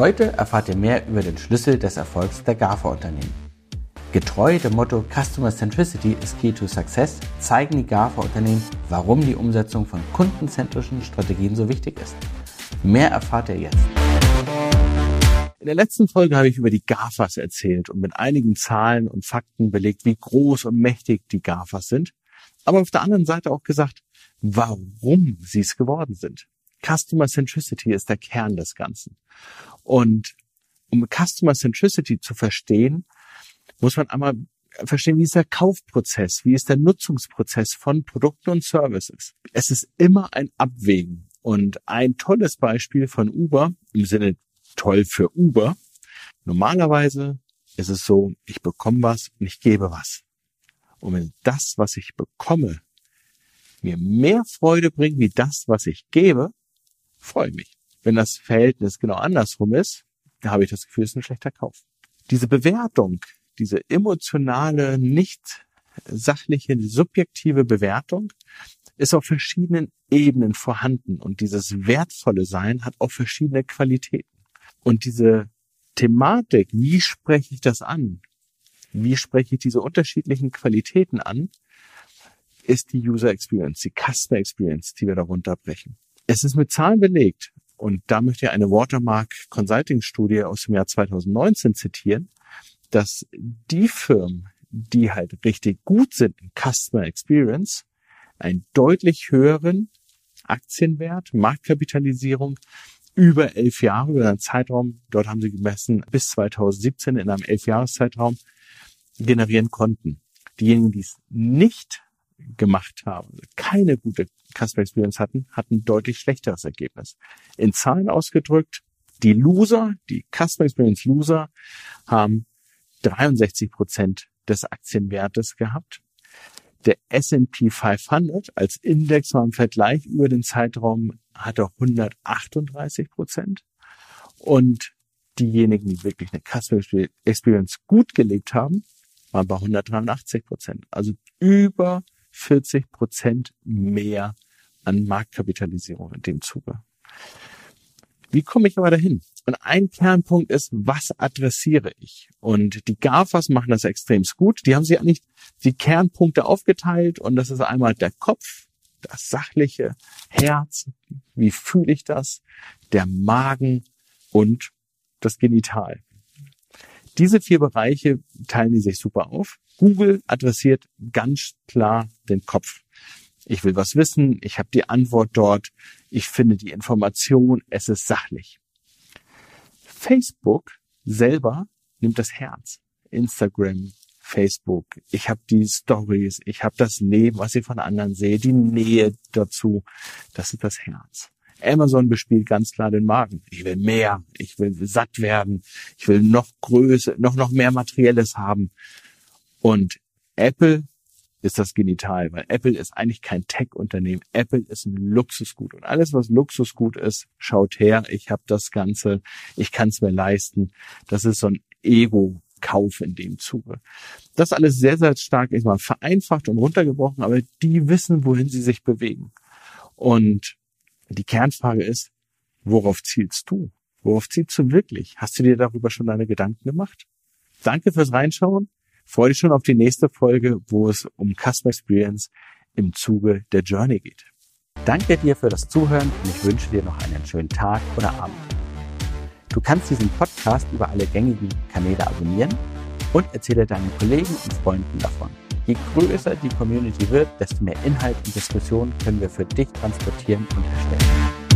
Heute erfahrt ihr mehr über den Schlüssel des Erfolgs der GAFA-Unternehmen. Getreu dem Motto Customer Centricity is Key to Success zeigen die GAFA-Unternehmen, warum die Umsetzung von kundenzentrischen Strategien so wichtig ist. Mehr erfahrt ihr jetzt. In der letzten Folge habe ich über die GAFAs erzählt und mit einigen Zahlen und Fakten belegt, wie groß und mächtig die GAFAs sind. Aber auf der anderen Seite auch gesagt, warum sie es geworden sind. Customer Centricity ist der Kern des Ganzen. Und um Customer Centricity zu verstehen, muss man einmal verstehen, wie ist der Kaufprozess, wie ist der Nutzungsprozess von Produkten und Services. Es ist immer ein Abwägen. Und ein tolles Beispiel von Uber, im Sinne toll für Uber, normalerweise ist es so, ich bekomme was und ich gebe was. Und wenn das, was ich bekomme, mir mehr Freude bringt wie das, was ich gebe, freue ich mich. Wenn das Verhältnis genau andersrum ist, da habe ich das Gefühl, es ist ein schlechter Kauf. Diese Bewertung, diese emotionale, nicht sachliche, subjektive Bewertung ist auf verschiedenen Ebenen vorhanden und dieses wertvolle Sein hat auch verschiedene Qualitäten. Und diese Thematik, wie spreche ich das an? Wie spreche ich diese unterschiedlichen Qualitäten an? Ist die User Experience, die Customer Experience, die wir darunter brechen. Es ist mit Zahlen belegt, und da möchte ich eine Watermark Consulting Studie aus dem Jahr 2019 zitieren, dass die Firmen, die halt richtig gut sind in Customer Experience, einen deutlich höheren Aktienwert, Marktkapitalisierung über elf Jahre, über einen Zeitraum, dort haben sie gemessen, bis 2017 in einem elfjahreszeitraum generieren konnten. Diejenigen, die es nicht gemacht haben, keine gute Customer Experience hatten, hatten ein deutlich schlechteres Ergebnis. In Zahlen ausgedrückt, die Loser, die Customer Experience Loser haben 63 Prozent des Aktienwertes gehabt. Der S&P 500 als Index war im Vergleich über den Zeitraum hatte 138 Prozent. Und diejenigen, die wirklich eine Customer Experience gut gelebt haben, waren bei 183 Prozent. Also über 40 Prozent mehr an Marktkapitalisierung in dem Zuge. Wie komme ich aber dahin? Und ein Kernpunkt ist, was adressiere ich? Und die GAFAs machen das extrem gut. Die haben sich eigentlich die Kernpunkte aufgeteilt und das ist einmal der Kopf, das sachliche Herz, wie fühle ich das, der Magen und das Genital. Diese vier Bereiche teilen die sich super auf. Google adressiert ganz klar den Kopf. Ich will was wissen, ich habe die Antwort dort, ich finde die Information, es ist sachlich. Facebook selber nimmt das Herz. Instagram, Facebook, ich habe die Stories, ich habe das Leben, was ich von anderen sehe, die Nähe dazu, das ist das Herz. Amazon bespielt ganz klar den Magen. Ich will mehr, ich will satt werden, ich will noch größer, noch, noch mehr Materielles haben. Und Apple ist das Genital, weil Apple ist eigentlich kein Tech-Unternehmen. Apple ist ein Luxusgut. Und alles, was Luxusgut ist, schaut her, ich habe das Ganze, ich kann es mir leisten. Das ist so ein Ego-Kauf in dem Zuge. Das alles sehr, sehr stark ist mal vereinfacht und runtergebrochen, aber die wissen, wohin sie sich bewegen. Und die Kernfrage ist, worauf zielst du? Worauf zielst du wirklich? Hast du dir darüber schon deine Gedanken gemacht? Danke fürs Reinschauen. Freue dich schon auf die nächste Folge, wo es um Customer Experience im Zuge der Journey geht. Danke dir für das Zuhören und ich wünsche dir noch einen schönen Tag oder Abend. Du kannst diesen Podcast über alle gängigen Kanäle abonnieren und erzähle deinen Kollegen und Freunden davon. Je größer die Community wird, desto mehr Inhalt und Diskussion können wir für dich transportieren und erstellen.